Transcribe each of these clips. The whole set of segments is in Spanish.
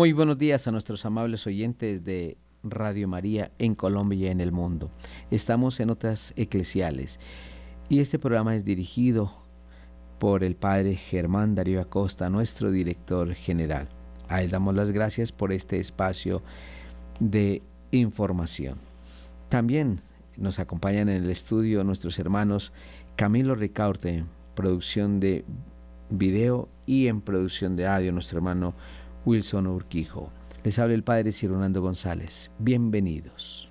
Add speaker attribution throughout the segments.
Speaker 1: Muy buenos días a nuestros amables oyentes de Radio María en Colombia y en el mundo. Estamos en otras eclesiales y este programa es dirigido por el padre Germán Darío Acosta, nuestro director general. A él damos las gracias por este espacio de información. También nos acompañan en el estudio nuestros hermanos Camilo Ricaurte, producción de video y en producción de audio, nuestro hermano Wilson Urquijo. Les habla el Padre Cironando González. Bienvenidos.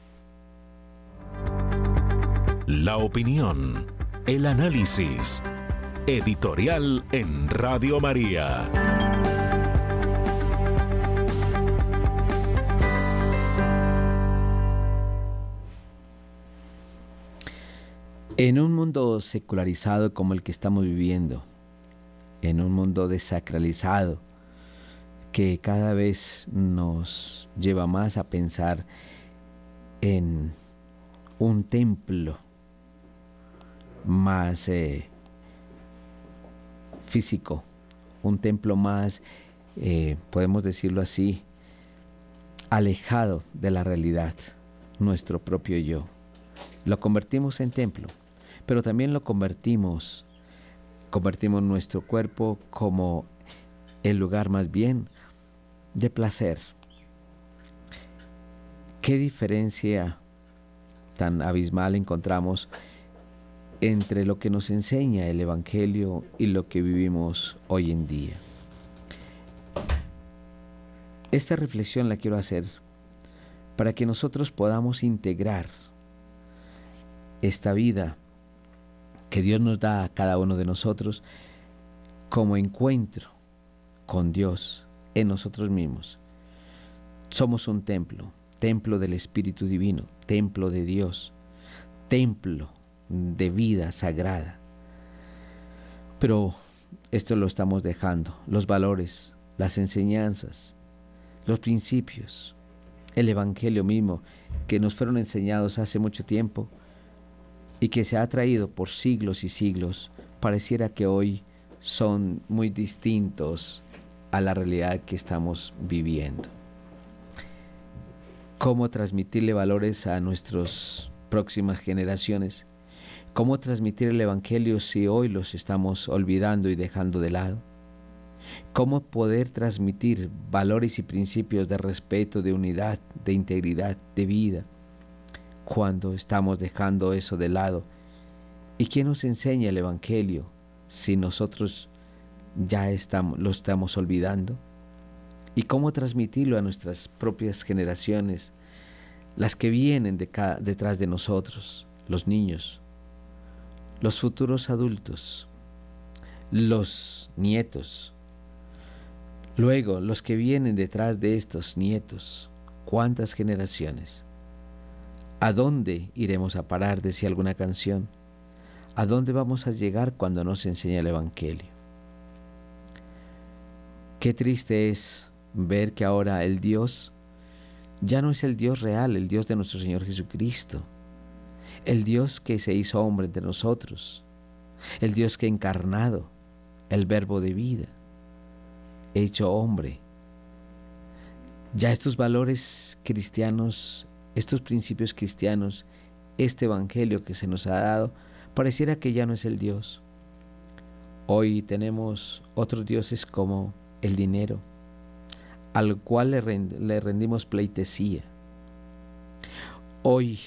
Speaker 2: La opinión, el análisis, editorial en Radio María.
Speaker 1: En un mundo secularizado como el que estamos viviendo, en un mundo desacralizado, que cada vez nos lleva más a pensar en un templo más eh, físico, un templo más, eh, podemos decirlo así, alejado de la realidad, nuestro propio yo. Lo convertimos en templo, pero también lo convertimos, convertimos nuestro cuerpo como el lugar más bien de placer. ¿Qué diferencia tan abismal encontramos entre lo que nos enseña el Evangelio y lo que vivimos hoy en día? Esta reflexión la quiero hacer para que nosotros podamos integrar esta vida que Dios nos da a cada uno de nosotros como encuentro con Dios nosotros mismos. Somos un templo, templo del Espíritu Divino, templo de Dios, templo de vida sagrada. Pero esto lo estamos dejando, los valores, las enseñanzas, los principios, el Evangelio mismo que nos fueron enseñados hace mucho tiempo y que se ha traído por siglos y siglos, pareciera que hoy son muy distintos a la realidad que estamos viviendo. Cómo transmitirle valores a nuestras próximas generaciones. Cómo transmitir el Evangelio si hoy los estamos olvidando y dejando de lado. Cómo poder transmitir valores y principios de respeto, de unidad, de integridad, de vida, cuando estamos dejando eso de lado. ¿Y quién nos enseña el Evangelio si nosotros ya estamos, lo estamos olvidando? ¿Y cómo transmitirlo a nuestras propias generaciones, las que vienen de detrás de nosotros, los niños, los futuros adultos, los nietos, luego los que vienen detrás de estos nietos, cuántas generaciones? ¿A dónde iremos a parar, decía alguna canción? ¿A dónde vamos a llegar cuando nos enseña el Evangelio? Qué triste es ver que ahora el Dios ya no es el Dios real, el Dios de nuestro Señor Jesucristo, el Dios que se hizo hombre entre nosotros, el Dios que encarnado, el verbo de vida, hecho hombre. Ya estos valores cristianos, estos principios cristianos, este Evangelio que se nos ha dado, pareciera que ya no es el Dios. Hoy tenemos otros dioses como el dinero, al cual le, rendimos pleitesía. Hoy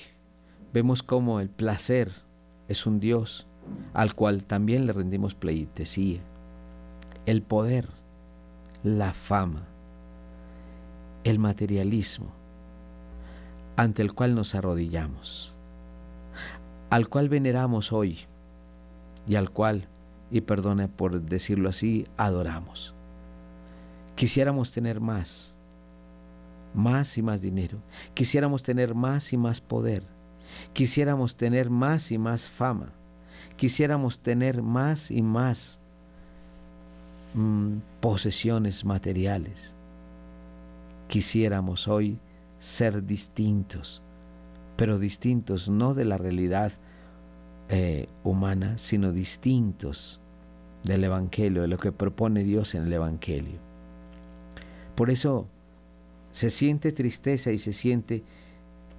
Speaker 1: vemos como el placer es un Dios al cual también le rendimos pleitesía. El poder, la fama, el materialismo, ante el cual nos arrodillamos, al cual veneramos hoy y al cual, y perdone por decirlo así, adoramos. Quisiéramos tener más, más y más dinero. Quisiéramos tener más y más poder. Quisiéramos tener más y más fama. Quisiéramos tener más y más mm, posesiones materiales. Quisiéramos hoy ser distintos, pero distintos no de la realidad eh, humana, sino distintos del Evangelio, de lo que propone Dios en el Evangelio. Por eso Se siente tristeza y se siente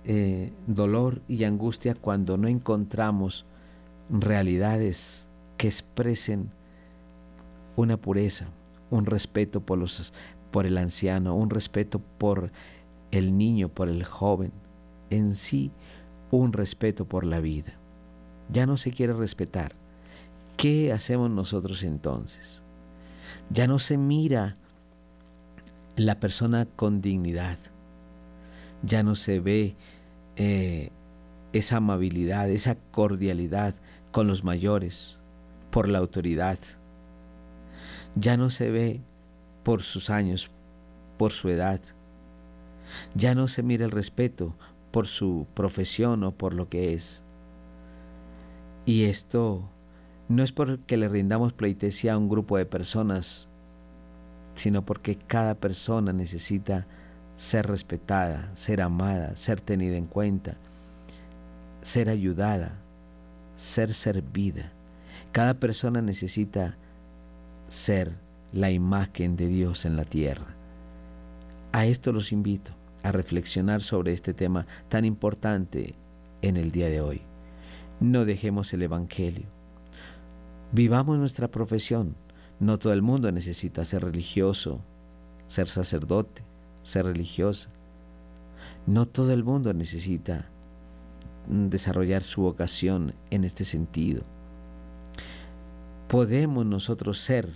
Speaker 1: eh, dolor y angustia cuando no encontramos realidades que expresen una pureza, un respeto por, los, por el anciano, un respeto por el niño, por el joven, en sí un respeto por la vida. Ya no se quiere respetar. ¿Qué hacemos nosotros entonces? Ya no se mira la persona con dignidad. Ya no se ve eh, esa amabilidad, esa cordialidad con los mayores, por la autoridad. Ya no se ve por sus años, por su edad. Ya no se mira el respeto por su profesión o por lo que es. Y esto no es porque le rindamos pleitesía a un grupo de personas, sino porque cada persona necesita ser respetada, ser amada, ser tenida en cuenta, ser ayudada, ser servida. Cada persona necesita ser la imagen de Dios en la tierra. A esto los invito, a reflexionar sobre este tema tan importante en el día de hoy. No dejemos el Evangelio. Vivamos nuestra profesión. No todo el mundo necesita ser religioso, ser sacerdote, ser religiosa. No todo el mundo necesita desarrollar su vocación en este sentido. Podemos nosotros ser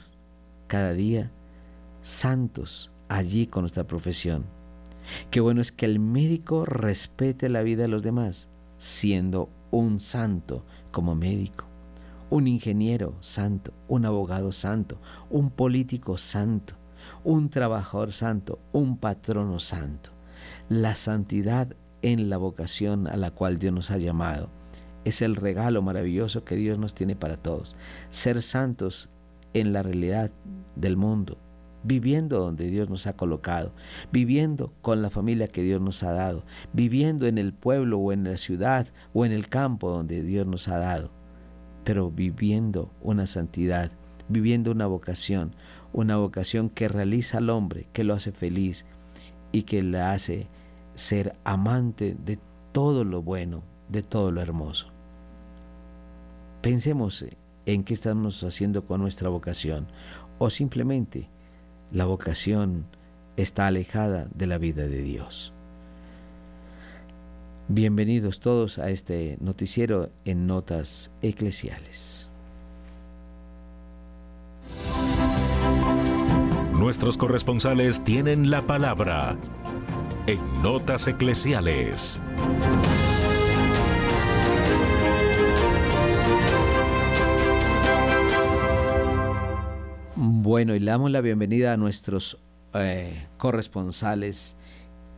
Speaker 1: cada día santos allí con nuestra profesión. Qué bueno es que el médico respete la vida de los demás, siendo un santo como médico, un ingeniero santo, un abogado santo, un político santo, un trabajador santo, un patrono santo. La santidad en la vocación a la cual Dios nos ha llamado es el regalo maravilloso que Dios nos tiene para todos. Ser santos en la realidad del mundo, viviendo donde Dios nos ha colocado, viviendo con la familia que Dios nos ha dado, viviendo en el pueblo o en la ciudad o en el campo donde Dios nos ha dado, pero viviendo una santidad, viviendo una vocación, una vocación que realiza al hombre, que lo hace feliz y que le hace ser amante de todo lo bueno, de todo lo hermoso. Pensemos en qué estamos haciendo con nuestra vocación o simplemente la vocación está alejada de la vida de Dios. Bienvenidos todos a este noticiero en Notas Eclesiales.
Speaker 2: Nuestros corresponsales tienen la palabra en Notas Eclesiales.
Speaker 1: Bueno, y le damos la bienvenida a nuestros eh, corresponsales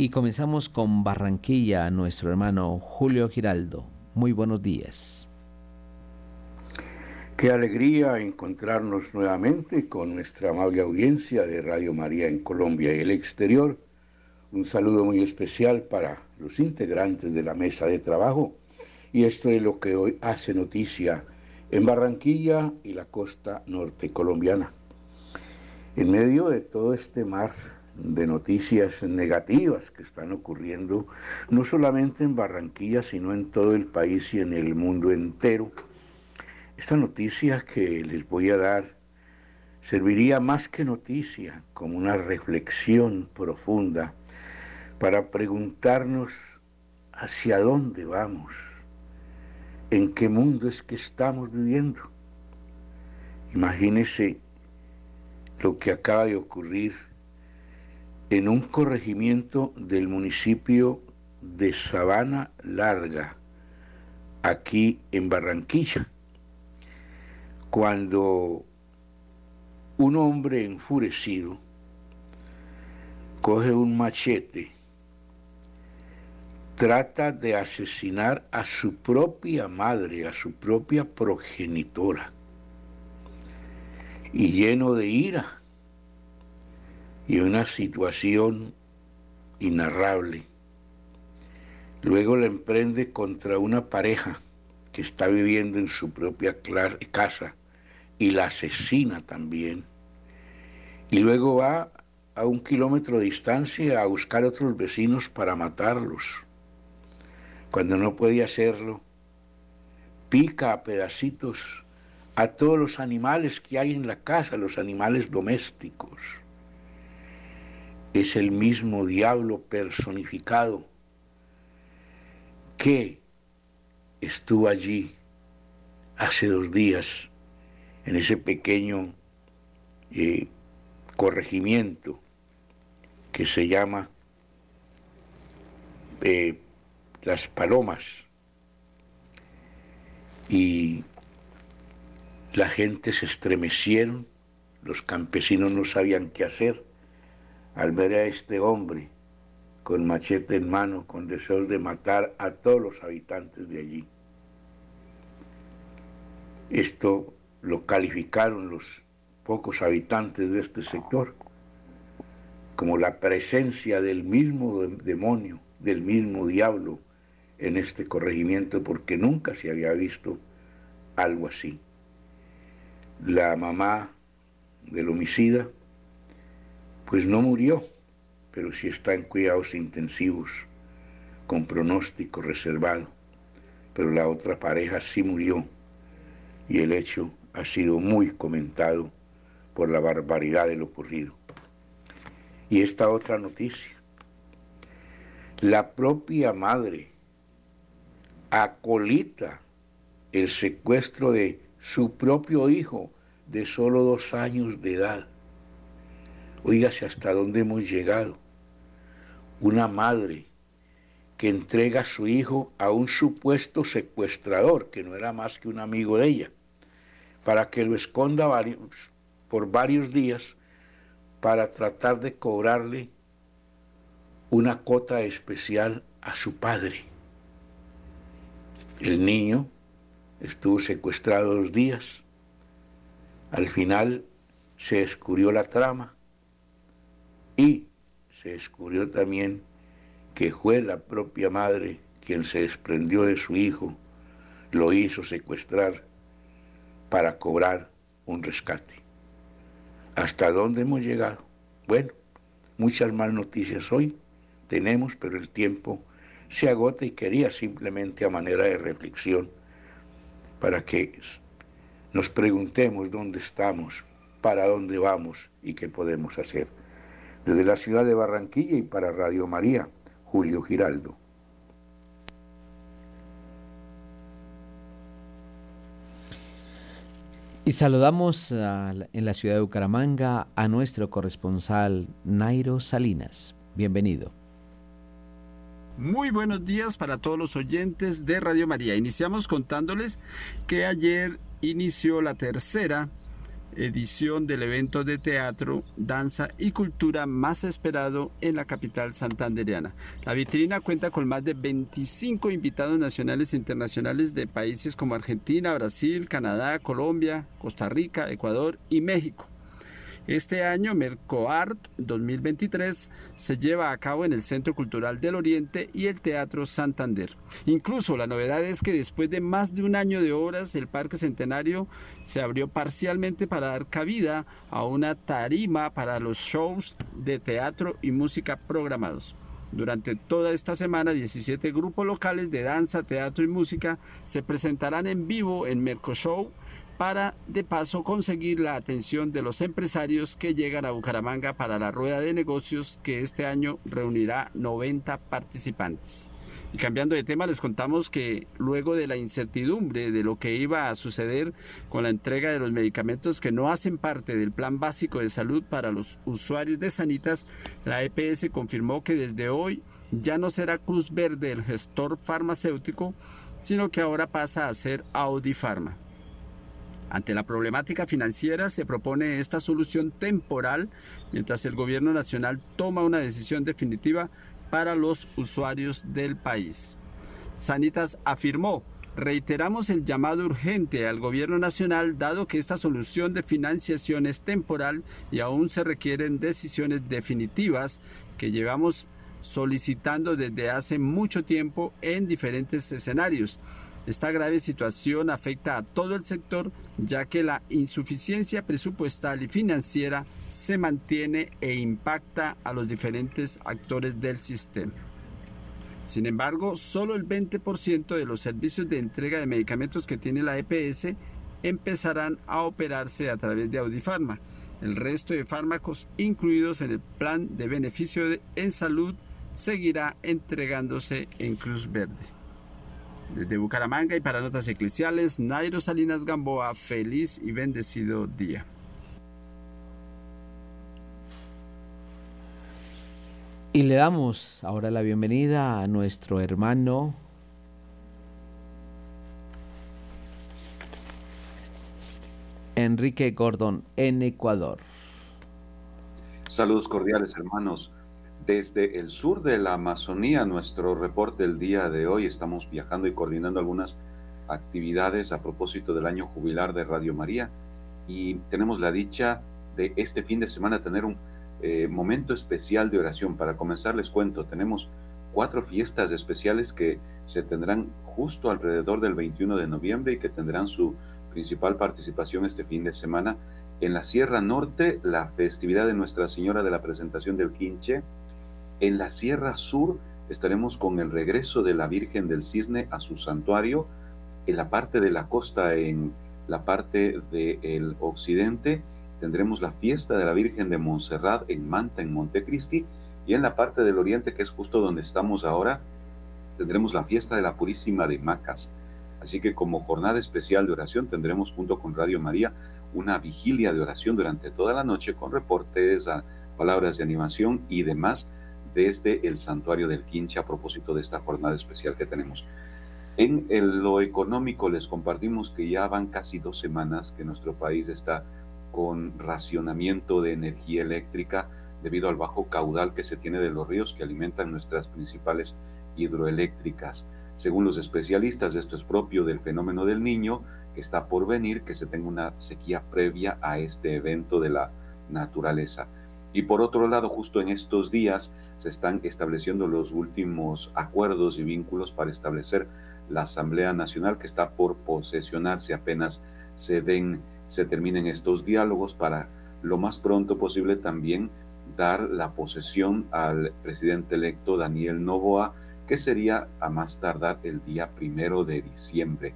Speaker 1: y comenzamos con Barranquilla, nuestro hermano Julio Giraldo. Muy buenos días.
Speaker 3: Qué alegría encontrarnos nuevamente con nuestra amable audiencia de Radio María en Colombia y el exterior. Un saludo muy especial para los integrantes de la mesa de trabajo. Y esto es lo que hoy hace noticia en Barranquilla y la costa norte colombiana. En medio de todo este mar de noticias negativas que están ocurriendo, no solamente en Barranquilla, sino en todo el país y en el mundo entero, esta noticia que les voy a dar serviría más que noticia como una reflexión profunda para preguntarnos hacia dónde vamos, en qué mundo es que estamos viviendo. Imagínese lo que acaba de ocurrir en un corregimiento del municipio de Sabana Larga, aquí en Barranquilla. Cuando un hombre enfurecido coge un machete, trata de asesinar a su propia madre, a su propia progenitora, y lleno de ira y una situación inarrable. Luego la emprende contra una pareja que está viviendo en su propia casa y la asesina también. Y luego va a un kilómetro de distancia a buscar otros vecinos para matarlos. Cuando no puede hacerlo, pica a pedacitos a todos los animales que hay en la casa, los animales domésticos. Es el mismo diablo personificado que estuvo allí hace dos días en ese pequeño eh, corregimiento que se llama eh, Las Palomas. Y la gente se estremecieron, los campesinos no sabían qué hacer al ver a este hombre con machete en mano, con deseos de matar a todos los habitantes de allí. Esto lo calificaron los pocos habitantes de este sector como la presencia del mismo demonio, del mismo diablo en este corregimiento, porque nunca se había visto algo así. La mamá del homicida, pues no murió, pero sí está en cuidados intensivos, con pronóstico reservado, pero la otra pareja sí murió y el hecho ha sido muy comentado por la barbaridad de lo ocurrido. Y esta otra noticia, la propia madre acolita el secuestro de su propio hijo de solo dos años de edad. Oígase hasta dónde hemos llegado. Una madre que entrega a su hijo a un supuesto secuestrador, que no era más que un amigo de ella, para que lo esconda por varios días para tratar de cobrarle una cota especial a su padre. El niño estuvo secuestrado dos días. Al final se descubrió la trama y se descubrió también que fue la propia madre quien se desprendió de su hijo, lo hizo secuestrar para cobrar un rescate. ¿Hasta dónde hemos llegado? Bueno, muchas más noticias hoy tenemos, pero el tiempo se agota y quería simplemente a manera de reflexión para que nos preguntemos dónde estamos, para dónde vamos y qué podemos hacer. Desde la ciudad de Barranquilla y para Radio María, Julio Giraldo.
Speaker 1: Y saludamos en la ciudad de Bucaramanga a nuestro corresponsal Nairo Salinas. Bienvenido.
Speaker 4: Muy buenos días para todos los oyentes de Radio María. Iniciamos contándoles que ayer inició la tercera edición del evento de teatro, danza y cultura más esperado en la capital santandereana. La vitrina cuenta con más de 25 invitados nacionales e internacionales de países como Argentina, Brasil, Canadá, Colombia, Costa Rica, Ecuador y México. Este año Mercoart 2023 se lleva a cabo en el Centro Cultural del Oriente y el Teatro Santander. Incluso la novedad es que después de más de un año de obras, el Parque Centenario se abrió parcialmente para dar cabida a una tarima para los shows de teatro y música programados. Durante toda esta semana, 17 grupos locales de danza, teatro y música se presentarán en vivo en Mercoshow para de paso conseguir la atención de los empresarios que llegan a Bucaramanga para la rueda de negocios que este año reunirá 90 participantes. Y cambiando de tema, les contamos que luego de la incertidumbre de lo que iba a suceder con la entrega de los medicamentos que no hacen parte del plan básico de salud para los usuarios de Sanitas, la EPS confirmó que desde hoy ya no será Cruz Verde el gestor farmacéutico, sino que ahora pasa a ser Audifarma. Ante la problemática financiera se propone esta solución temporal mientras el gobierno nacional toma una decisión definitiva para los usuarios del país. Sanitas afirmó, reiteramos el llamado urgente al gobierno nacional dado que esta solución de financiación es temporal y aún se requieren decisiones definitivas que llevamos solicitando desde hace mucho tiempo en diferentes escenarios Esta grave situación afecta a todo el sector ya que la insuficiencia presupuestal y financiera se mantiene e impacta a los diferentes actores del sistema. Sin embargo, solo el 20% de los servicios de entrega de medicamentos que tiene la EPS empezarán a operarse a través de Audifarma. El resto de fármacos incluidos en el plan de beneficio en salud seguirá entregándose en Cruz Verde. Desde Bucaramanga y para Notas Eclesiales, Nairo Salinas Gamboa, feliz y bendecido día.
Speaker 1: Y le damos ahora la bienvenida a nuestro hermano Enrique Gordon en Ecuador.
Speaker 5: Saludos cordiales hermanos. Desde el sur de la Amazonía, nuestro reporte del día de hoy, estamos viajando y coordinando algunas actividades a propósito del año jubilar de Radio María y tenemos la dicha de este fin de semana tener un eh, momento especial de oración. Para comenzar les cuento, tenemos cuatro fiestas especiales que se tendrán justo alrededor del 21 de noviembre y que tendrán su principal participación este fin de semana. En la Sierra Norte, la festividad de Nuestra Señora de la Presentación del Quinche, en la Sierra Sur estaremos con el regreso de la Virgen del Cisne a su santuario. En la parte de la costa, en la parte del occidente, tendremos la fiesta de la Virgen de Montserrat en Manta, en Montecristi. Y en la parte del oriente, que es justo donde estamos ahora, tendremos la fiesta de la Purísima de Macas. Así que como jornada especial de oración tendremos junto con Radio María una vigilia de oración durante toda la noche con reportes, palabras de animación y demás desde el santuario del Quinche a propósito de esta jornada especial que tenemos. En lo económico les compartimos que ya van casi dos semanas que nuestro país está con racionamiento de energía eléctrica debido al bajo caudal que se tiene de los ríos que alimentan nuestras principales hidroeléctricas. Según los especialistas, esto es propio del fenómeno del niño que está por venir, que se tenga una sequía previa a este evento de la naturaleza. Y por otro lado, justo en estos días se están estableciendo los últimos acuerdos y vínculos para establecer la Asamblea Nacional que está por posesionarse apenas se den, se terminen estos diálogos para lo más pronto posible también dar la posesión al presidente electo Daniel Novoa, que sería a más tardar el día primero de diciembre.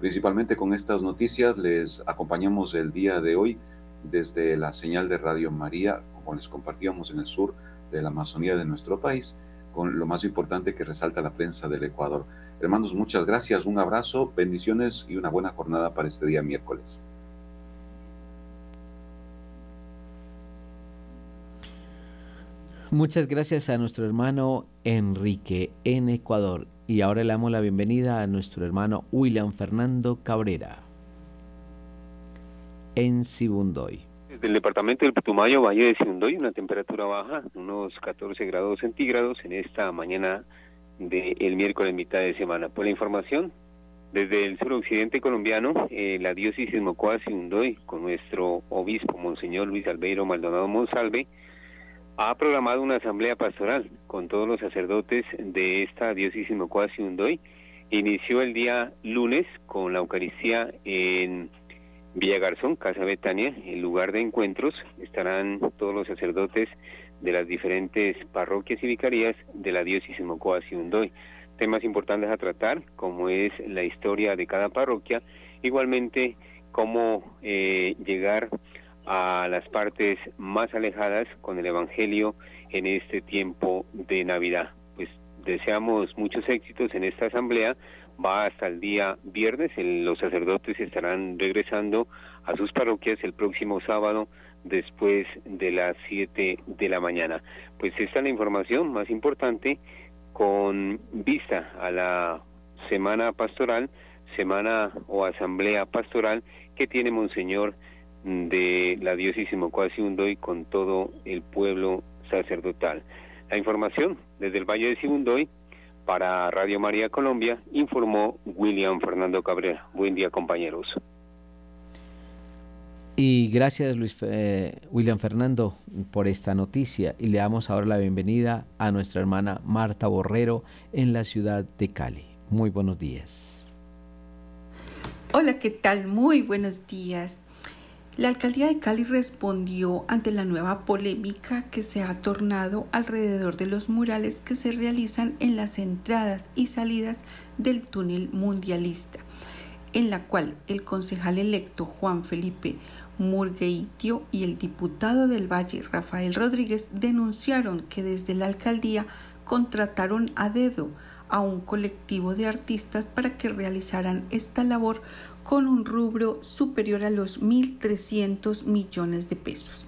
Speaker 5: Principalmente con estas noticias les acompañamos el día de hoy desde la señal de Radio María les compartíamos en el sur de la Amazonía de nuestro país, con lo más importante que resalta la prensa del Ecuador. Hermanos, muchas gracias, un abrazo, bendiciones y una buena jornada para este día miércoles.
Speaker 1: Muchas gracias a nuestro hermano Enrique en Ecuador. Y ahora le damos la bienvenida a nuestro hermano William Fernando Cabrera en Sibundoy
Speaker 6: del departamento del Putumayo, Valle de Sibundoy, una temperatura baja, unos 14 grados centígrados en esta mañana del miércoles mitad de semana. Por la información, desde el suroccidente colombiano, eh, la diócesis de Mocoa Sibundoy, con nuestro obispo, Monseñor Luis Albeiro Maldonado Monsalve, ha programado una asamblea pastoral con todos los sacerdotes de esta diócesis de Mocoa Sibundoy. Inició el día lunes con la Eucaristía en Villa Garzón, Casa Betania, el lugar de encuentros, estarán todos los sacerdotes de las diferentes parroquias y vicarías de la diócesis Mocoa Undoy. Temas importantes a tratar, como es la historia de cada parroquia, igualmente cómo eh, llegar a las partes más alejadas con el Evangelio en este tiempo de Navidad. Pues deseamos muchos éxitos en esta asamblea va hasta el día viernes. los sacerdotes estarán regresando a sus parroquias el próximo sábado después de las 7 de la mañana. Pues esta es la información más importante con vista a la semana pastoral, semana o asamblea pastoral que tiene Monseñor de la diócesis Mocoa y con todo el pueblo sacerdotal. La información desde el Valle de Sibundoy para Radio María Colombia, informó William Fernando Cabrera. Buen día, compañeros.
Speaker 1: Y gracias, Luis eh, William Fernando, por esta noticia. Y le damos ahora la bienvenida a nuestra hermana Marta Borrero en la ciudad de Cali. Muy buenos días.
Speaker 7: Hola, ¿qué tal? Muy buenos días. La alcaldía de Cali respondió ante la nueva polémica que se ha tornado alrededor de los murales que se realizan en las entradas y salidas del túnel mundialista, en la cual el concejal electo Juan Felipe Murgueitio y el diputado del Valle Rafael Rodríguez denunciaron que desde la alcaldía contrataron a dedo a un colectivo de artistas para que realizaran esta labor con un rubro superior a los 1.300 millones de pesos,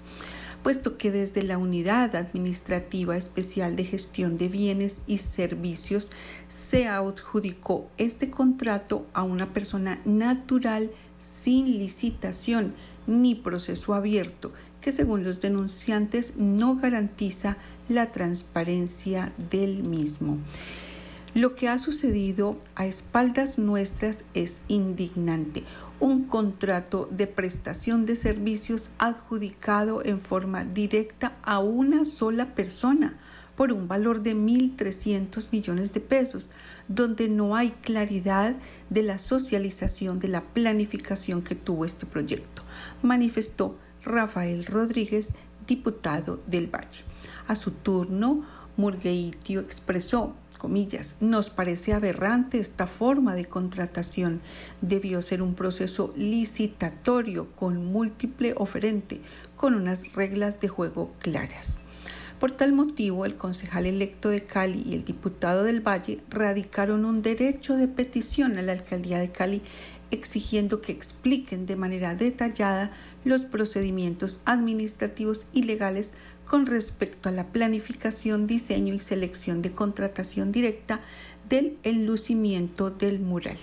Speaker 7: puesto que desde la Unidad Administrativa Especial de Gestión de Bienes y Servicios se adjudicó este contrato a una persona natural sin licitación ni proceso abierto, que según los denunciantes no garantiza la transparencia del mismo. Lo que ha sucedido a espaldas nuestras es indignante. Un contrato de prestación de servicios adjudicado en forma directa a una sola persona por un valor de 1.300 millones de pesos, donde no hay claridad de la socialización de la planificación que tuvo este proyecto, manifestó Rafael Rodríguez, diputado del Valle. A su turno, Murgueitio expresó comillas, nos parece aberrante esta forma de contratación. Debió ser un proceso licitatorio con múltiple oferente, con unas reglas de juego claras. Por tal motivo, el concejal electo de Cali y el diputado del Valle radicaron un derecho de petición a la alcaldía de Cali exigiendo que expliquen de manera detallada los procedimientos administrativos y legales con respecto a la planificación, diseño y selección de contratación directa del enlucimiento del mural.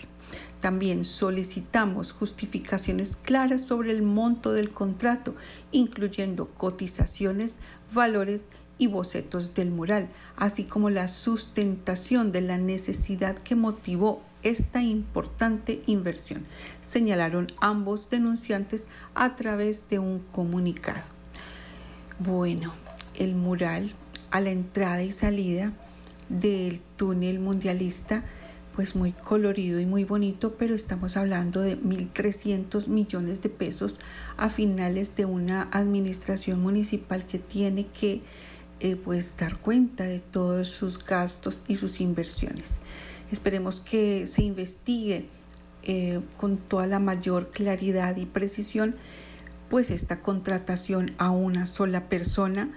Speaker 7: También solicitamos justificaciones claras sobre el monto del contrato, incluyendo cotizaciones, valores y bocetos del mural, así como la sustentación de la necesidad que motivó esta importante inversión, señalaron ambos denunciantes a través de un comunicado. Bueno, el mural a la entrada y salida del túnel mundialista, pues muy colorido y muy bonito, pero estamos hablando de 1.300 millones de pesos a finales de una administración municipal que tiene que eh, pues dar cuenta de todos sus gastos y sus inversiones. Esperemos que se investigue eh, con toda la mayor claridad y precisión pues esta contratación a una sola persona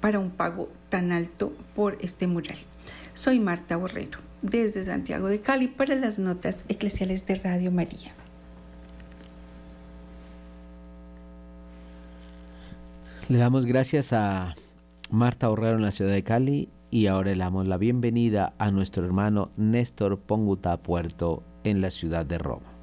Speaker 7: para un pago tan alto por este mural. Soy Marta Borrero, desde Santiago de Cali para las notas eclesiales de Radio María.
Speaker 1: Le damos gracias a Marta Borrero en la ciudad de Cali y ahora le damos la bienvenida a nuestro hermano Néstor Ponguta Puerto en la ciudad de Roma.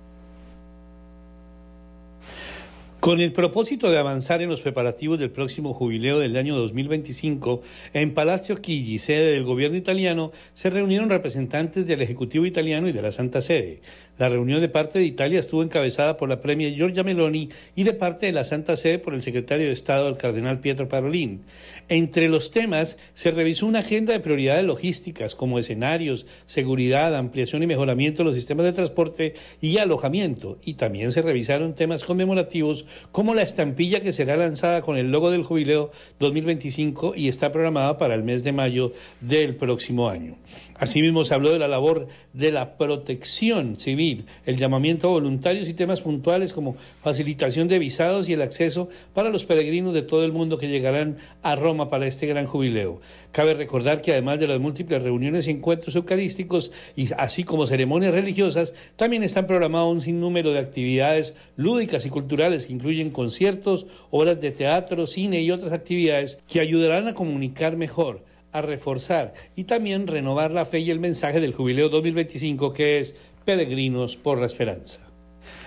Speaker 8: Con el propósito de avanzar en los preparativos del próximo jubileo del año 2025, en Palacio Chigi, sede del gobierno italiano, se reunieron representantes del Ejecutivo italiano y de la Santa Sede. La reunión de parte de Italia estuvo encabezada por la premia Giorgia Meloni y de parte de la Santa Sede por el secretario de Estado, el cardenal Pietro Parolin. Entre los temas se revisó una agenda de prioridades logísticas como escenarios, seguridad, ampliación y mejoramiento de los sistemas de transporte y alojamiento. Y también se revisaron temas conmemorativos como la estampilla que será lanzada con el logo del jubileo 2025 y está programada para el mes de mayo del próximo año. Asimismo, se habló de la labor de la protección civil, el llamamiento a voluntarios y temas puntuales como facilitación de visados y el acceso para los peregrinos de todo el mundo que llegarán a Roma para este gran jubileo. Cabe recordar que además de las múltiples reuniones y encuentros eucarísticos, y así como ceremonias religiosas, también están programados un sinnúmero de actividades lúdicas y culturales que incluyen conciertos, obras de teatro, cine y otras actividades que ayudarán a comunicar mejor a reforzar y también renovar la fe y el mensaje del Jubileo 2025 que es Peregrinos por la Esperanza.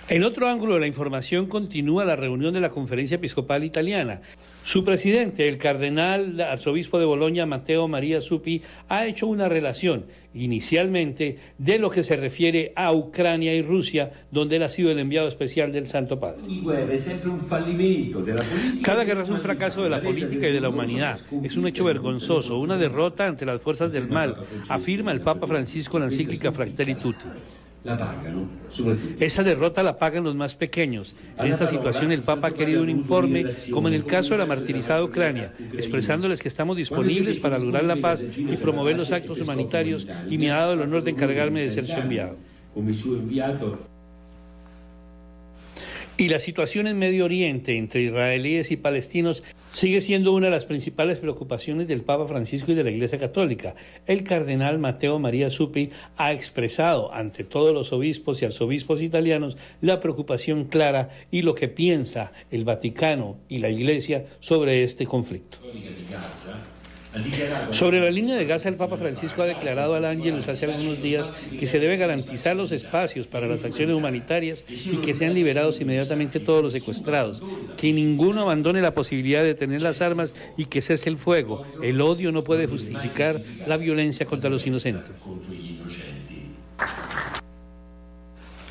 Speaker 8: En otro ángulo de la información continúa la reunión de la Conferencia Episcopal Italiana. Su presidente, el cardenal arzobispo de Bolonia, Mateo María Supi, ha hecho una relación inicialmente de lo que se refiere a Ucrania y Rusia, donde él ha sido el enviado especial del Santo Padre. Cada guerra es un fracaso de la política y de la humanidad. Es un hecho vergonzoso, una derrota ante las fuerzas del mal, afirma el Papa Francisco en la encíclica Fratelli Tutti. Esa derrota la pagan los más pequeños. En esta situación el Papa ha querido un informe, como en el caso de la martirizada Ucrania, expresándoles que estamos disponibles para lograr la paz y promover los actos humanitarios y me ha dado el honor de encargarme de ser su enviado. Y la situación en Medio Oriente entre israelíes y palestinos sigue siendo una de las principales preocupaciones del Papa Francisco y de la Iglesia Católica. El cardenal Mateo María Suppi ha expresado ante todos los obispos y arzobispos italianos la preocupación clara y lo que piensa el Vaticano y la Iglesia sobre este conflicto. Sobre la línea de Gaza, el Papa Francisco ha declarado al Ángelus hace algunos días que se debe garantizar los espacios para las acciones humanitarias y que sean liberados inmediatamente todos los secuestrados, que ninguno abandone la posibilidad de tener las armas y que cese el fuego. El odio no puede justificar la violencia contra los inocentes.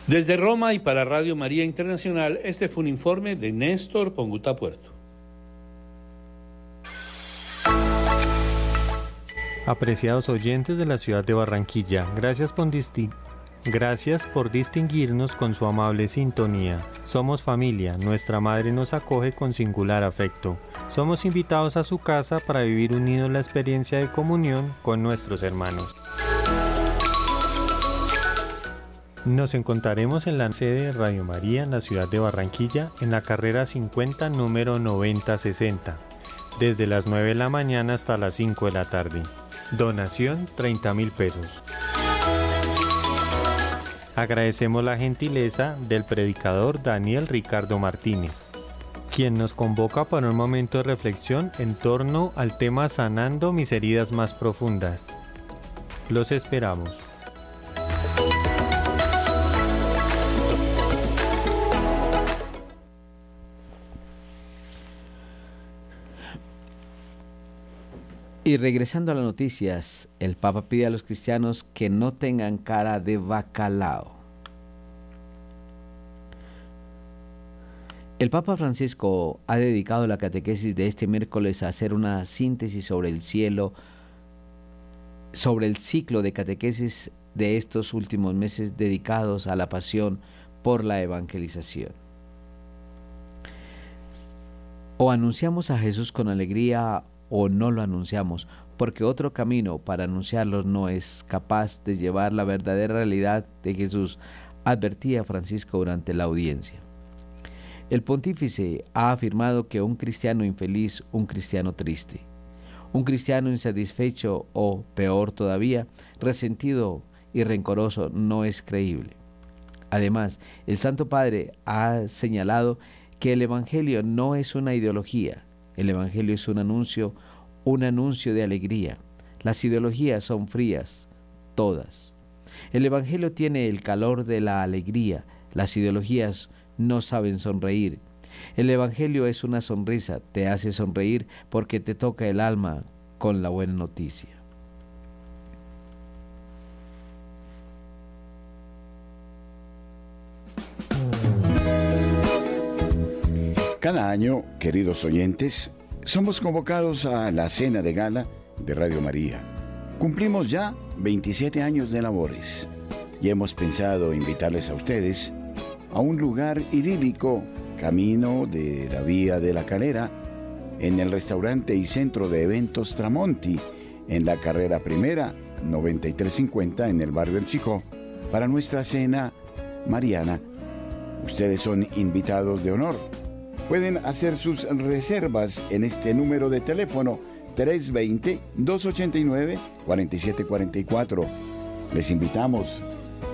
Speaker 8: Desde Roma y para Radio María Internacional, este fue un informe de Néstor Ponguta Puerto.
Speaker 9: Apreciados oyentes de la ciudad de Barranquilla, gracias por, gracias por distinguirnos con su amable sintonía. Somos familia, nuestra madre nos acoge con singular afecto. Somos invitados a su casa para vivir unidos la experiencia de comunión con nuestros hermanos. Nos encontraremos en la sede de Radio María en la ciudad de Barranquilla en la carrera 50 número 9060, desde las 9 de la mañana hasta las 5 de la tarde. Donación 30 mil pesos. Agradecemos la gentileza del predicador Daniel Ricardo Martínez, quien nos convoca para un momento de reflexión en torno al tema sanando mis heridas más profundas. Los esperamos.
Speaker 1: Y regresando a las noticias, el Papa pide a los cristianos que no tengan cara de bacalao. El Papa Francisco ha dedicado la catequesis de este miércoles a hacer una síntesis sobre el cielo, sobre el ciclo de catequesis de estos últimos meses dedicados a la pasión por la evangelización. O anunciamos a Jesús con alegría o no lo anunciamos, porque otro camino para anunciarlos no es capaz de llevar la verdadera realidad de Jesús, advertía Francisco durante la audiencia. El pontífice ha afirmado que un cristiano infeliz, un cristiano triste, un cristiano insatisfecho o, peor todavía, resentido y rencoroso no es creíble. Además, el Santo Padre ha señalado que el Evangelio no es una ideología, el Evangelio es un anuncio, un anuncio de alegría. Las ideologías son frías, todas. El Evangelio tiene el calor de la alegría. Las ideologías no saben sonreír. El Evangelio es una sonrisa, te hace sonreír porque te toca el alma con la buena noticia.
Speaker 10: Año, queridos oyentes, somos convocados a la cena de gala de Radio María. Cumplimos ya 27 años de labores y hemos pensado invitarles a ustedes a un lugar idílico, camino de la Vía de la Calera, en el restaurante y centro de eventos Tramonti, en la carrera primera 9350 en el barrio El Chico, para nuestra cena mariana. Ustedes son invitados de honor Pueden hacer sus reservas en este número de teléfono 320-289-4744. Les invitamos,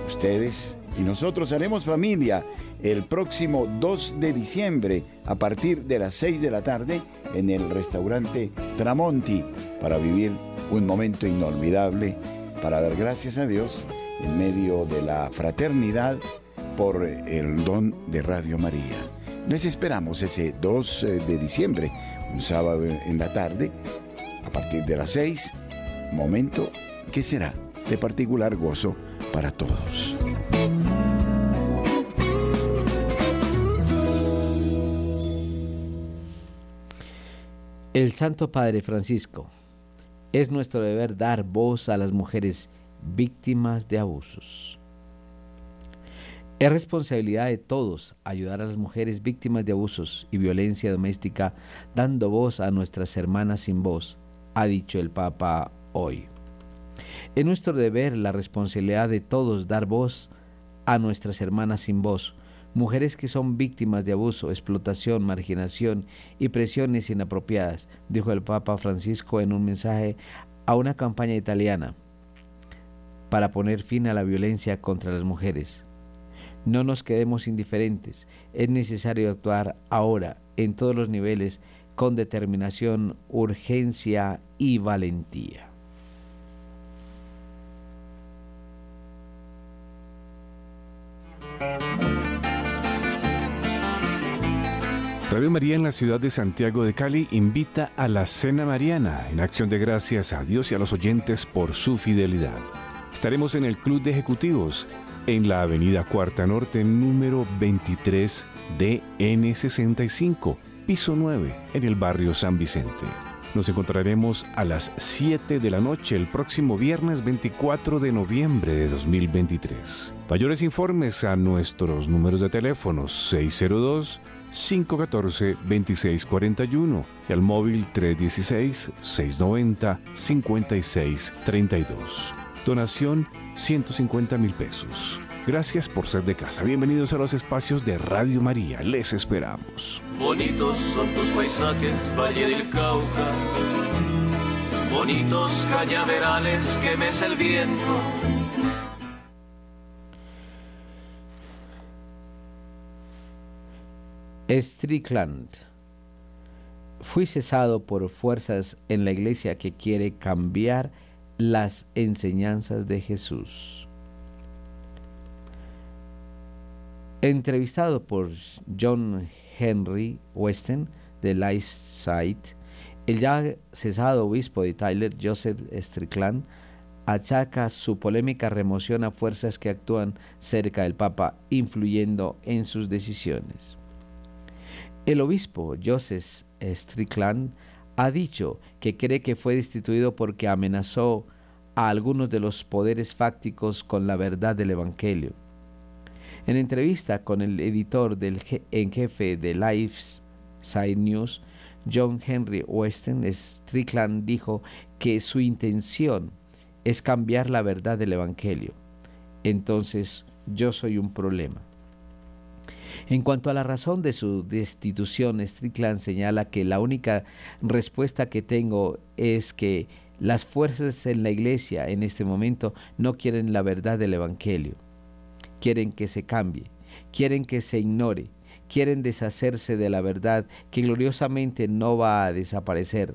Speaker 10: ustedes y nosotros haremos familia el próximo 2 de diciembre a partir de las 6 de la tarde en el restaurante Tramonti para vivir un momento inolvidable, para dar gracias a Dios en medio de la fraternidad por el don de Radio María. Les esperamos ese 2 eh, de diciembre, un sábado en la tarde, a partir de las 6, momento que será de particular gozo para todos.
Speaker 1: El Santo Padre Francisco, es nuestro deber dar voz a las mujeres víctimas de abusos. Es responsabilidad de todos ayudar a las mujeres víctimas de abusos y violencia doméstica dando voz a nuestras hermanas sin voz, ha dicho el Papa hoy. Es nuestro deber la responsabilidad de todos dar voz a nuestras hermanas sin voz, mujeres que son víctimas de abuso, explotación, marginación y presiones inapropiadas, dijo el Papa Francisco en un mensaje a una campaña italiana para poner fin a la violencia contra las mujeres. No nos quedemos indiferentes. Es necesario actuar ahora en todos los niveles con determinación, urgencia y valentía.
Speaker 11: Radio María en la ciudad de Santiago de Cali invita a la Cena Mariana en acción de gracias a Dios y a los oyentes por su fidelidad. Estaremos en el Club de Ejecutivos en la Avenida Cuarta Norte, número 23 DN65, piso 9, en el barrio San Vicente. Nos encontraremos a las 7 de la noche el próximo viernes 24 de noviembre de 2023. Mayores informes a nuestros números de teléfono 602 514 2641 y al móvil 316 690 5632. Donación 150 mil pesos. Gracias por ser de casa. Bienvenidos a los espacios de Radio María. Les esperamos.
Speaker 12: Bonitos son tus paisajes, Valle del Cauca. Bonitos cañaverales que mece el viento.
Speaker 1: Strickland. Fui cesado por fuerzas en la iglesia que quiere cambiar las enseñanzas de Jesús. Entrevistado por John Henry Weston de Site, el ya cesado obispo de Tyler, Joseph Strickland, achaca su polémica remoción a fuerzas que actúan cerca del Papa, influyendo en sus decisiones. El obispo Joseph Strickland ha dicho que cree que fue destituido porque amenazó a algunos de los poderes fácticos con la verdad del Evangelio. En entrevista con el editor del en jefe de Life Side News, John Henry Weston, Strickland dijo que su intención es cambiar la verdad del Evangelio. Entonces, yo soy un problema. En cuanto a la razón de su destitución, Strickland señala que la única respuesta que tengo es que las fuerzas en la iglesia en este momento no quieren la verdad del Evangelio. Quieren que se cambie, quieren que se ignore, quieren deshacerse de la verdad que gloriosamente no va a desaparecer.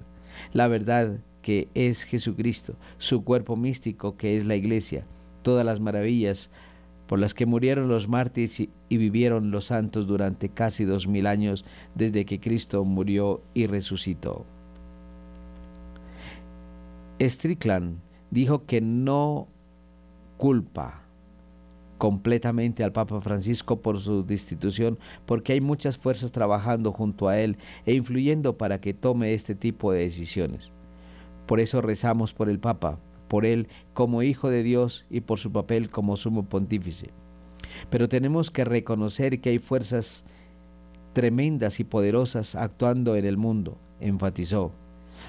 Speaker 1: La verdad que es Jesucristo, su cuerpo místico que es la iglesia, todas las maravillas por las que murieron los mártires y, vivieron los santos durante casi dos mil años desde que Cristo murió y resucitó. Strickland dijo que no culpa completamente al Papa Francisco por su destitución, porque hay muchas fuerzas trabajando junto a él e influyendo para que tome este tipo de decisiones. Por eso rezamos por el Papa, por él como Hijo de Dios y por su papel como sumo pontífice. Pero tenemos que reconocer que hay fuerzas tremendas y poderosas actuando en el mundo, enfatizó.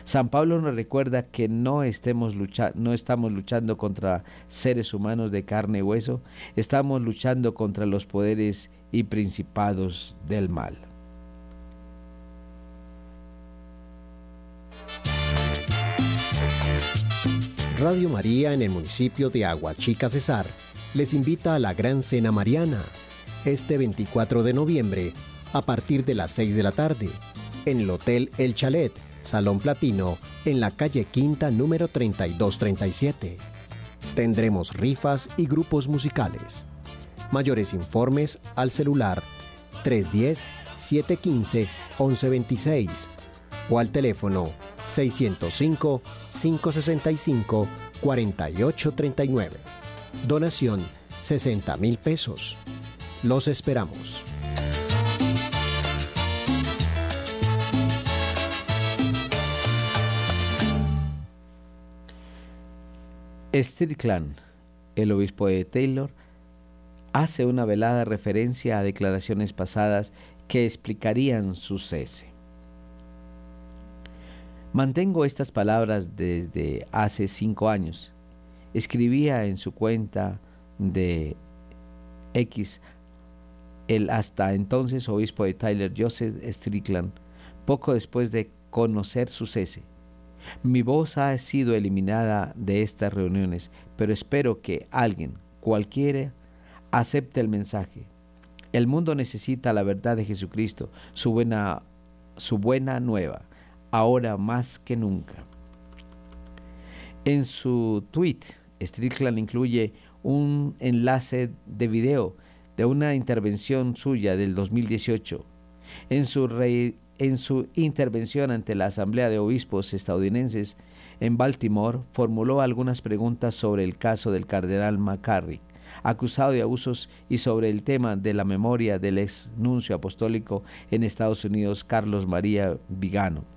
Speaker 1: San Pablo nos recuerda que no, estemos no estamos luchando contra seres humanos de carne y hueso, estamos luchando contra los poderes y principados del mal.
Speaker 13: Radio María en el municipio de Aguachica Cesar les invita a la Gran Cena Mariana este 24 de noviembre a partir de las 6 de la tarde en el Hotel El Chalet, Salón Platino, en la calle Quinta número 3237. Tendremos rifas y grupos musicales. Mayores informes al celular 310-715-1126 o al teléfono 605-565-4839. Donación 60 mil pesos. Los esperamos.
Speaker 1: Strickland, el obispo de Taylor, hace una velada referencia a declaraciones pasadas que explicarían su cese. Mantengo estas palabras desde hace cinco años. Escribía en su cuenta de X el hasta entonces obispo de Tyler, Joseph Strickland, poco después de conocer su cese. Mi voz ha sido eliminada de estas reuniones, pero espero que alguien, cualquiera, acepte el mensaje. El mundo necesita la verdad de Jesucristo, su buena, su buena nueva, ahora más que nunca. En su tweet, Strickland incluye un enlace de video de una intervención suya del 2018. En su, en su intervención ante la Asamblea de Obispos estadounidenses en Baltimore, formuló algunas preguntas sobre el caso del cardenal McCarrick, acusado de abusos, y sobre el tema de la memoria del ex nuncio apostólico en Estados Unidos, Carlos María Vigano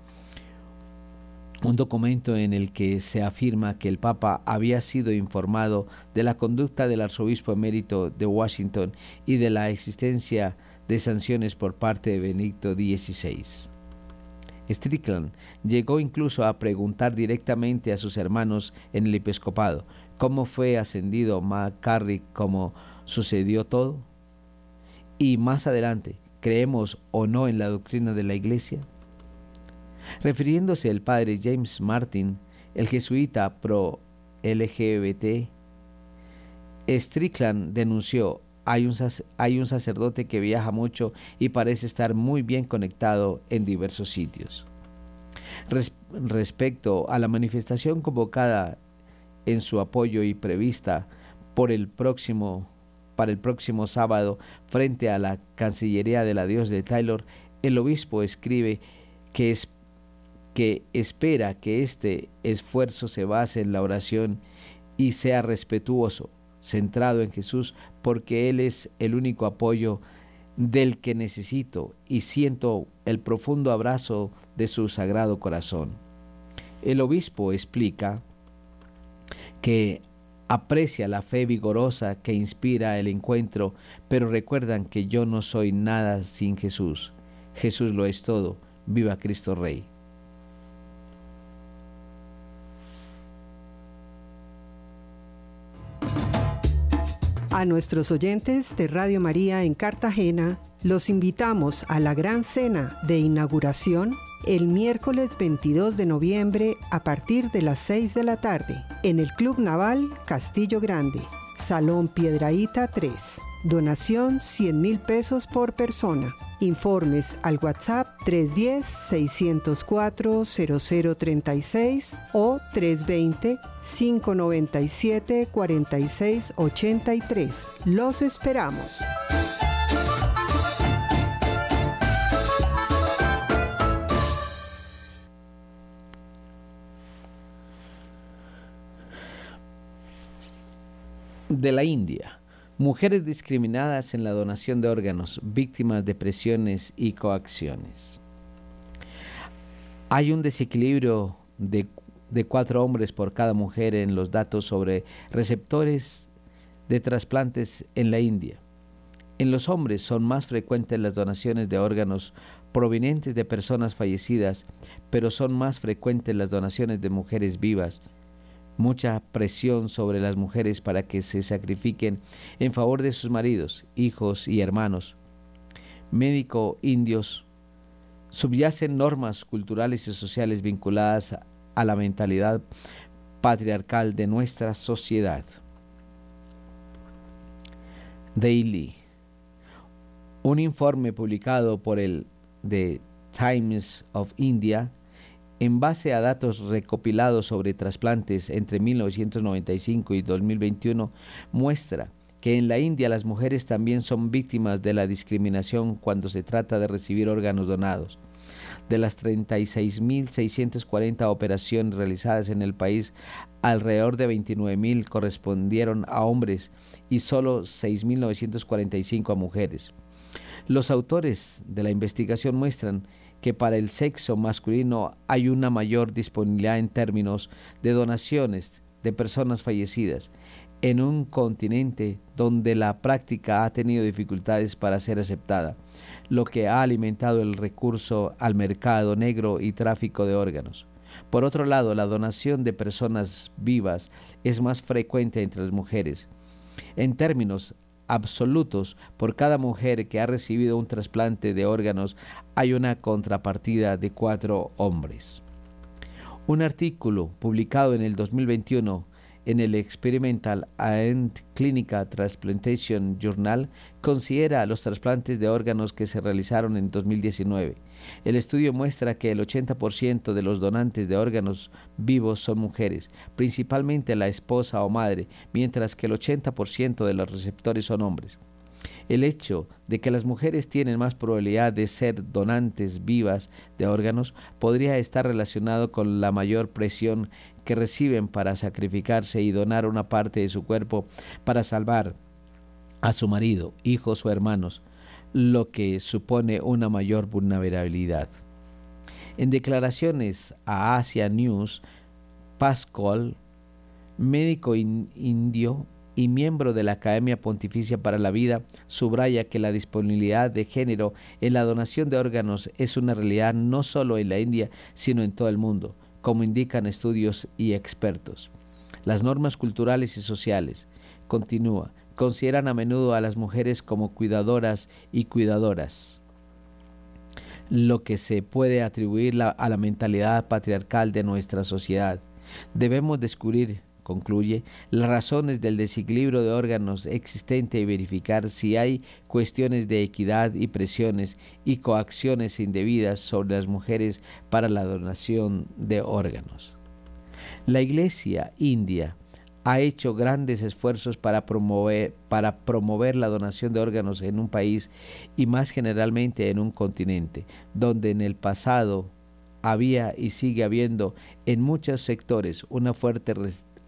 Speaker 1: un documento en el que se afirma que el Papa había sido informado de la conducta del arzobispo emérito de Washington y de la existencia de sanciones por parte de Benedicto XVI. Strickland llegó incluso a preguntar directamente a sus hermanos en el episcopado cómo fue ascendido McCarrick, cómo sucedió todo. Y más adelante, ¿creemos o no en la doctrina de la Iglesia? Refiriéndose al padre James Martin, el jesuita pro LGBT, Strickland denunció, hay un, hay un sacerdote que viaja mucho y parece estar muy bien conectado en diversos sitios. respecto a la manifestación convocada en su apoyo y prevista por el próximo, para el próximo sábado frente a la Cancillería de la Dios de Taylor, el obispo escribe que es que espera que este esfuerzo se base en la oración y sea respetuoso, centrado en Jesús, porque Él es el único apoyo del que necesito y siento el profundo abrazo de su sagrado corazón. El obispo explica que aprecia la fe vigorosa que inspira el encuentro, pero recuerdan que yo no soy nada sin Jesús. Jesús lo es todo. Viva Cristo Rey.
Speaker 14: A nuestros oyentes de Radio María en Cartagena, los invitamos a la gran cena de inauguración el miércoles 22 de noviembre a partir de las 6 de la tarde en el Club Naval Castillo Grande, Salón Piedraíta 3. Donación 100 mil pesos por persona. Informes al WhatsApp 310-604-0036 o 320-597-4683. Los esperamos.
Speaker 1: De la India mujeres discriminadas en la donación de órganos, víctimas de presiones y coacciones. Hay un desequilibrio de, cuatro hombres por cada mujer en los datos sobre receptores de trasplantes en la India. En los hombres son más frecuentes las donaciones de órganos provenientes de personas fallecidas, pero son más frecuentes las donaciones de mujeres vivas, mucha presión sobre las mujeres para que se sacrifiquen en favor de sus maridos, hijos y hermanos. Médico indios subyacen normas culturales y sociales vinculadas a la mentalidad patriarcal de nuestra sociedad. Daily. Un informe publicado por el The Times of India en base a datos recopilados sobre trasplantes entre 1995 y 2021, muestra que en la India las mujeres también son víctimas de la discriminación cuando se trata de recibir órganos donados. De las 36.640 operaciones realizadas en el país, alrededor de 29.000 correspondieron a hombres y solo 6.945 a mujeres. Los autores de la investigación muestran que para el sexo masculino hay una mayor disponibilidad en términos de donaciones de personas fallecidas. en un continente donde la práctica ha tenido dificultades para ser aceptada, lo que ha alimentado el recurso al mercado negro y tráfico de órganos. Por otro lado, la donación de personas vivas es más frecuente entre las mujeres. En términos absolutos, por cada mujer que ha recibido un trasplante de órganos hay una contrapartida de cuatro hombres. Un artículo publicado en el 2021 en el Experimental and Clinical Transplantation Journal considera los trasplantes de órganos que se realizaron en 2019. El estudio muestra que el 80% de los donantes de órganos vivos son mujeres, principalmente la esposa o madre, mientras que el 80% de los receptores son hombres. El hecho de que las mujeres tienen más probabilidad de ser donantes vivas de órganos podría estar relacionado con la mayor presión que reciben para sacrificarse y donar una parte de su cuerpo para salvar a su marido, hijos o hermanos, lo que supone una mayor vulnerabilidad. En declaraciones a Asia News, Pascual, médico indio y miembro de la Academia Pontificia para la Vida, subraya que la disponibilidad de género en la donación de órganos es una realidad no solo en la India, sino en todo el mundo como indican estudios y expertos. Las normas culturales y sociales, continúa, consideran a menudo a las mujeres como cuidadoras y cuidadoras, lo que se puede atribuir a la mentalidad patriarcal de nuestra sociedad. Debemos descubrir concluye, las razones del desequilibrio de órganos existente y verificar si hay cuestiones de equidad y presiones y coacciones indebidas sobre las mujeres para la donación de órganos. La Iglesia India ha hecho grandes esfuerzos para promover, para promover la donación de órganos en un país y más generalmente en un continente, donde en el pasado había y sigue habiendo en muchos sectores una fuerte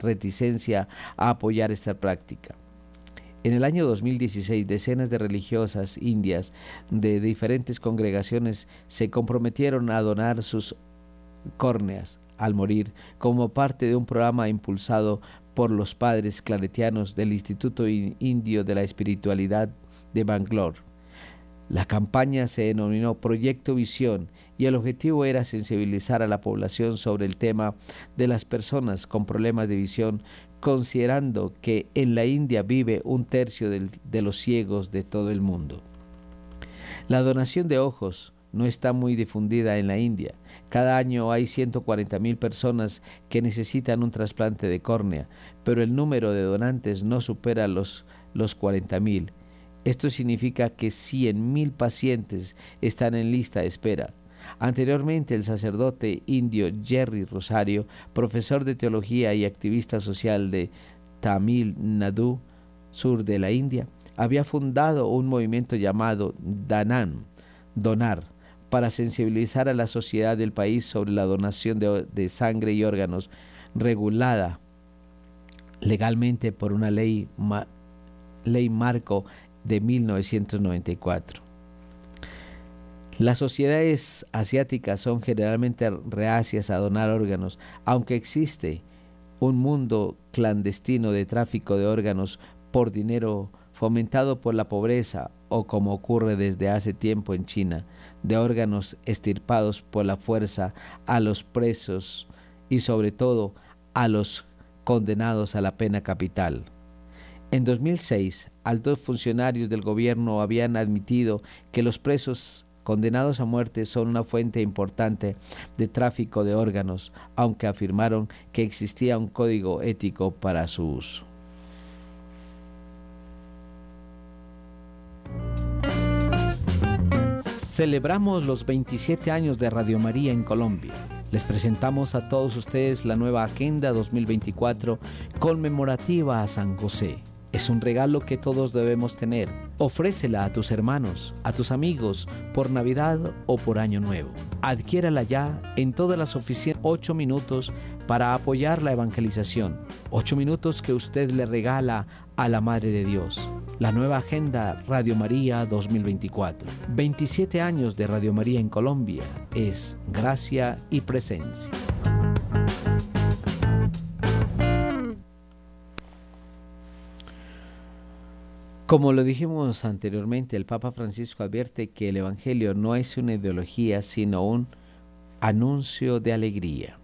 Speaker 1: reticencia a apoyar esta práctica. En el año 2016, decenas de religiosas indias de diferentes congregaciones se comprometieron a donar sus córneas al morir como parte de un programa impulsado por los padres claretianos del Instituto Indio de la Espiritualidad de Bangalore. La campaña se denominó Proyecto Visión y el objetivo era sensibilizar a la población sobre el tema de las personas con problemas de visión, considerando que en la India vive un tercio de los ciegos de todo el mundo. La donación de ojos no está muy difundida en la India. Cada año hay 140 mil personas que necesitan un trasplante de córnea, pero el número de donantes no supera los, los 40 mil. Esto significa que 100 mil pacientes están en lista de espera. Anteriormente, el sacerdote indio Jerry Rosario, profesor de teología y activista social de Tamil Nadu, sur de la India, había fundado un movimiento llamado Danan, Donar, para sensibilizar a la sociedad del país sobre la donación de, sangre y órganos regulada legalmente por una ley, ley marco de 1994. Las sociedades asiáticas son generalmente reacias a donar órganos, aunque existe un mundo clandestino de tráfico de órganos por dinero fomentado por la pobreza o como ocurre desde hace tiempo en China, de órganos estirpados por la fuerza a los presos y sobre todo a los condenados a la pena capital. En 2006, altos funcionarios del gobierno habían admitido que los presos condenados a muerte son una fuente importante de tráfico de órganos, aunque afirmaron que existía un código ético para su uso. Celebramos los 27 años de Radio María en Colombia. Les presentamos a todos ustedes la nueva Agenda 2024 conmemorativa a San José es un regalo que todos debemos tener. Ofrécela a tus hermanos, a tus amigos, por Navidad o por Año Nuevo. Adquiérala ya en todas las oficinas 8 minutos para apoyar la evangelización. 8 minutos que usted le regala a la Madre de Dios. La nueva agenda Radio María 2024. 27 años de Radio María en Colombia es gracia y presencia. Como lo dijimos anteriormente, el Papa Francisco advierte que el Evangelio no es una ideología, sino un anuncio de alegría.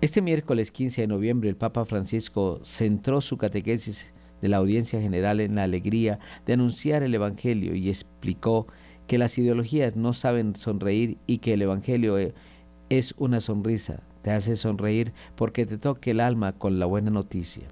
Speaker 1: Este miércoles 15 de noviembre el Papa Francisco centró su catequesis de la audiencia general en la alegría de anunciar el Evangelio y explicó que las ideologías no saben sonreír y que el Evangelio es una sonrisa, te hace sonreír porque te toque el alma con la buena noticia.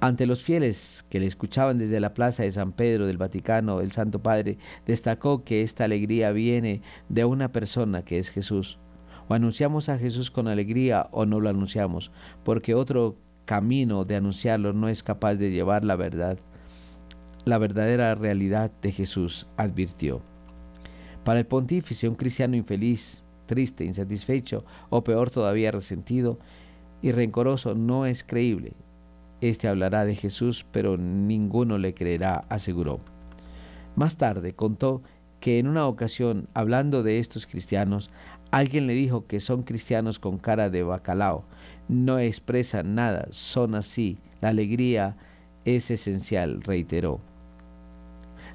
Speaker 1: Ante los fieles que le escuchaban desde la plaza de San Pedro del Vaticano, el Santo Padre destacó que esta alegría viene de una persona que es Jesús. O anunciamos a Jesús con alegría o no lo anunciamos, porque otro camino de anunciarlo no es capaz de llevar la verdad, la verdadera realidad de Jesús, advirtió. Para el pontífice, un cristiano infeliz, triste, insatisfecho o peor todavía resentido y rencoroso no es creíble. Este hablará de Jesús, pero ninguno le creerá, aseguró. Más tarde contó que en una ocasión, hablando de estos cristianos, Alguien le dijo que son cristianos con cara de bacalao. No expresan nada, son así. La alegría es esencial, reiteró.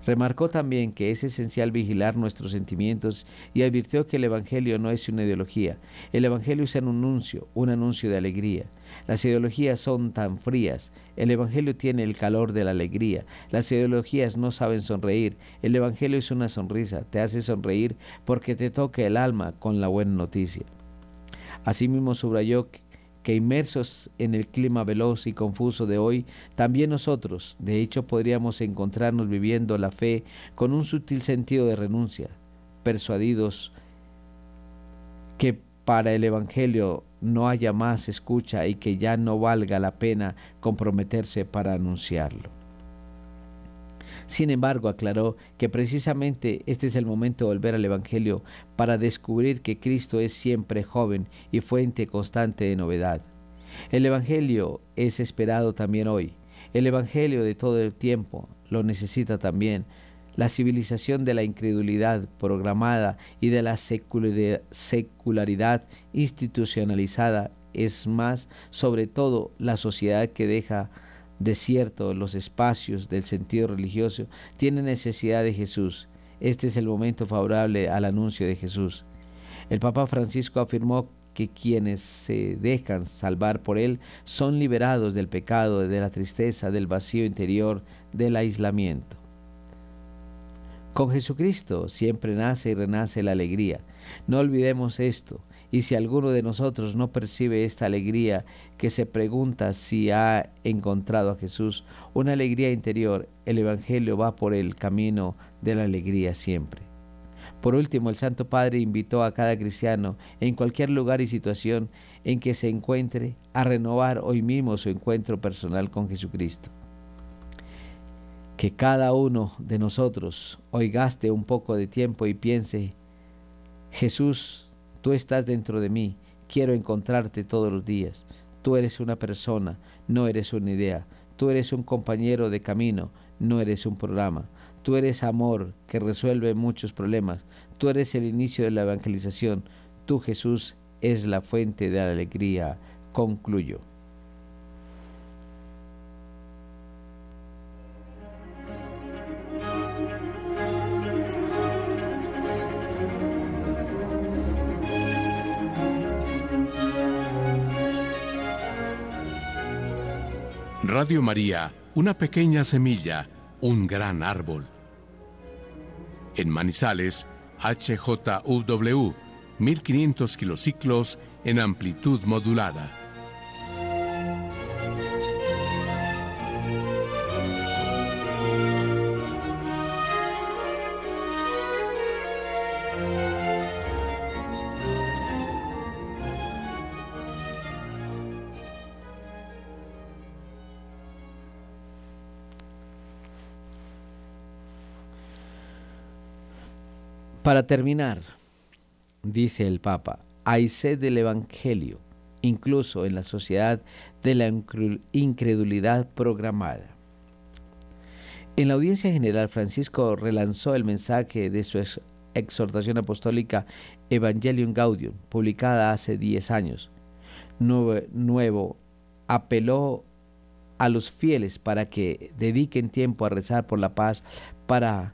Speaker 1: Remarcó también que es esencial vigilar nuestros sentimientos y advirtió que el Evangelio no es una ideología. El Evangelio es un anuncio, un anuncio de alegría. Las ideologías son tan frías. El Evangelio tiene el calor de la alegría. Las ideologías no saben sonreír. El Evangelio es una sonrisa. Te hace sonreír porque te toca el alma con la buena noticia. Asimismo subrayó que que inmersos en el clima veloz y confuso de hoy, también nosotros, de hecho, podríamos encontrarnos viviendo la fe con un sutil sentido de renuncia, persuadidos que para el Evangelio no haya más escucha y que ya no valga la pena comprometerse para anunciarlo. Sin embargo, aclaró que precisamente este es el momento de volver al Evangelio para descubrir que Cristo es siempre joven y fuente constante de novedad. El Evangelio es esperado también hoy. El Evangelio de todo el tiempo lo necesita también. La civilización de la incredulidad programada y de la secularidad institucionalizada es más, sobre todo, la sociedad que deja desierto los espacios del sentido religioso, tiene necesidad de Jesús. Este es el momento favorable al anuncio de Jesús. El Papa Francisco afirmó que quienes se dejan salvar por Él son liberados del pecado, de la tristeza, del vacío interior, del aislamiento. Con Jesucristo siempre nace y renace la alegría. No olvidemos esto. Y si alguno de nosotros no percibe esta alegría, que se pregunta si ha encontrado a Jesús, una alegría interior, el Evangelio va por el camino de la alegría siempre. Por último, el Santo Padre invitó a cada cristiano, en cualquier lugar y situación en que se encuentre, a renovar hoy mismo su encuentro personal con Jesucristo. Que cada uno de nosotros hoy gaste un poco de tiempo y piense, Jesús, Tú estás dentro de mí, quiero encontrarte todos los días. Tú eres una persona, no eres una idea. Tú eres un compañero de camino, no eres un programa. Tú eres amor que resuelve muchos problemas. Tú eres el inicio de la evangelización. Tú, Jesús, es la fuente de la alegría. Concluyo.
Speaker 2: Radio María, una pequeña semilla, un gran árbol. En Manizales, HJUW, 1500 kilociclos en amplitud modulada.
Speaker 1: Para terminar, dice el Papa, hay sed del Evangelio, incluso en la sociedad de la incredulidad programada. En la audiencia general, Francisco relanzó el mensaje de su exhortación apostólica Evangelium Gaudium, publicada hace 10 años. Nuevo, nuevo apeló a los fieles para que dediquen tiempo a rezar por la paz para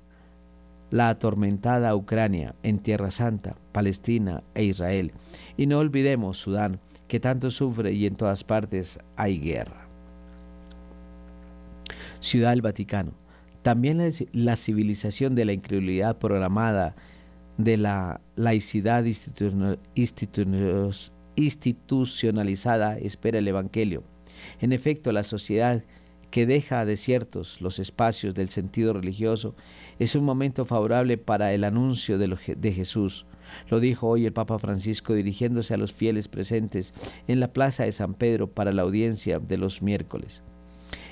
Speaker 1: la atormentada Ucrania en Tierra Santa, Palestina e Israel. Y no olvidemos Sudán, que tanto sufre y en todas partes hay guerra. Ciudad del Vaticano. También la, civilización de la incredulidad programada de la laicidad institucionalizada espera el Evangelio. En efecto, la sociedad que deja desiertos los espacios del sentido religioso es un momento favorable para el anuncio de, Jesús. Lo dijo hoy el Papa Francisco dirigiéndose a los fieles presentes en la Plaza de San Pedro para la audiencia de los miércoles.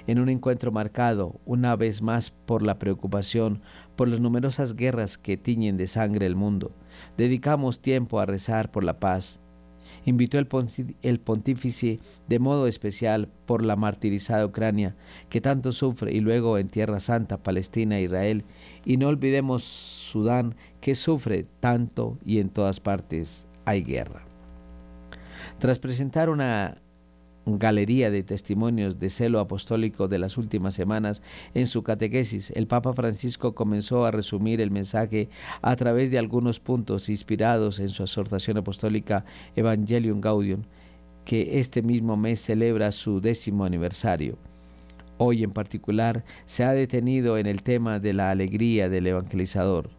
Speaker 1: En un encuentro marcado, una vez más, por la preocupación por las numerosas guerras que tiñen de sangre el mundo, dedicamos tiempo a rezar por la paz, invitó el, pontífice de modo especial por la martirizada Ucrania, que tanto sufre, y luego en Tierra Santa, Palestina, Israel, y no olvidemos Sudán, que sufre tanto y en todas partes hay guerra. Tras presentar una galería de testimonios de celo apostólico de las últimas semanas, en su catequesis, el Papa Francisco comenzó a resumir el mensaje a través de algunos puntos inspirados en su exhortación apostólica Evangelium Gaudium, que este mismo mes celebra su décimo aniversario. Hoy en particular se ha detenido en el tema de la alegría del evangelizador.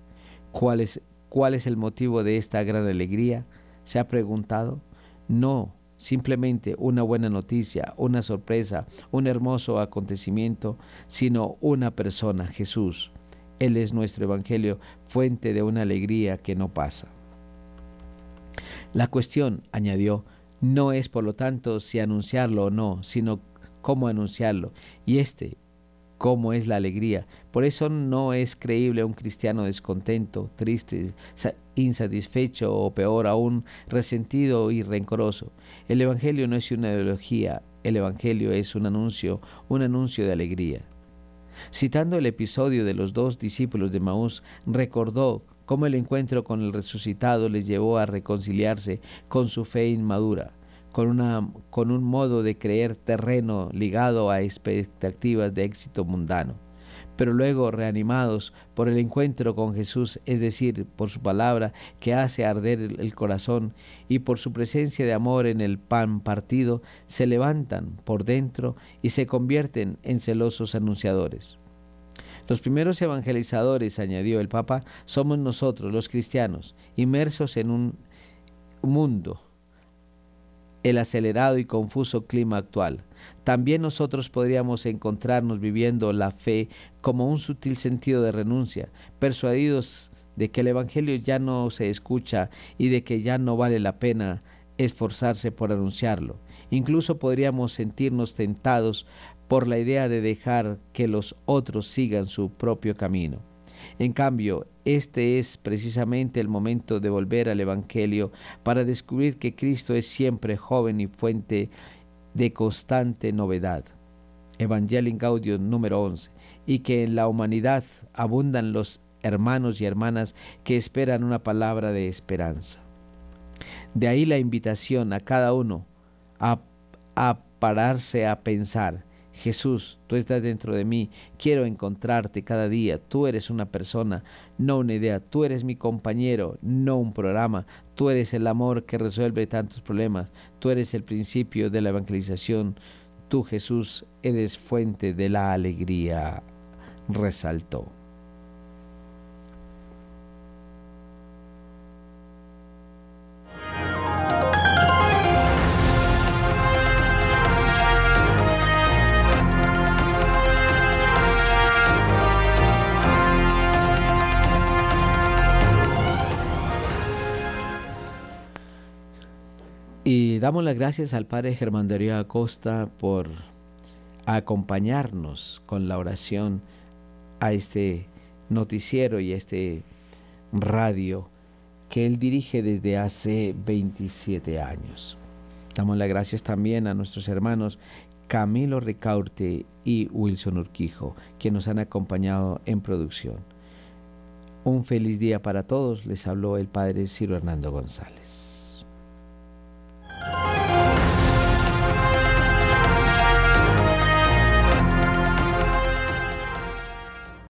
Speaker 1: ¿Cuál es, cuál es el motivo de esta gran alegría? ¿Se ha preguntado? No, simplemente una buena noticia, una sorpresa, un hermoso acontecimiento, sino una persona, Jesús. Él es nuestro Evangelio, fuente de una alegría que no pasa. La cuestión, añadió, no es por lo tanto si anunciarlo o no, sino cómo anunciarlo. Y este cómo es la alegría. Por eso no es creíble un cristiano descontento, triste, insatisfecho o peor aún, resentido y rencoroso. El Evangelio no es una ideología, el Evangelio es un anuncio, un anuncio de alegría. Citando el episodio de los dos discípulos de Maús, recordó cómo el encuentro con el resucitado les llevó a reconciliarse con su fe inmadura con, una, con un modo de creer terreno ligado a expectativas de éxito mundano, pero luego reanimados por el encuentro con Jesús, es decir, por su palabra que hace arder el corazón y por su presencia de amor en el pan partido, se levantan por dentro y se convierten en celosos anunciadores. Los primeros evangelizadores, añadió el Papa, somos nosotros, los cristianos, inmersos en un mundo el acelerado y confuso clima actual. También nosotros podríamos encontrarnos viviendo la fe como un sutil sentido de renuncia, persuadidos de que el Evangelio ya no se escucha y de que ya no vale la pena esforzarse por anunciarlo. Incluso podríamos sentirnos tentados por la idea de dejar que los otros sigan su propio camino. En cambio, este es precisamente el momento de volver al Evangelio para descubrir que Cristo es siempre joven y fuente de constante novedad. Evangelium Gaudium número 11. Y que en la humanidad abundan los hermanos y hermanas que esperan una palabra de esperanza. De ahí la invitación a cada uno a pararse a pensar Jesús, tú estás dentro de mí, quiero encontrarte cada día, tú eres una persona, no una idea, tú eres mi compañero, no un programa, tú eres el amor que resuelve tantos problemas, tú eres el principio de la evangelización, tú Jesús eres fuente de la alegría, resaltó. Damos las gracias al Padre Germán Darío Acosta por acompañarnos con la oración a este noticiero y a este radio que él dirige desde hace 27 años. Damos las gracias también a nuestros hermanos Camilo Ricaurte y Wilson Urquijo, que nos han acompañado en producción. Un feliz día para todos, les habló el Padre Ciro Hernando González. Bye.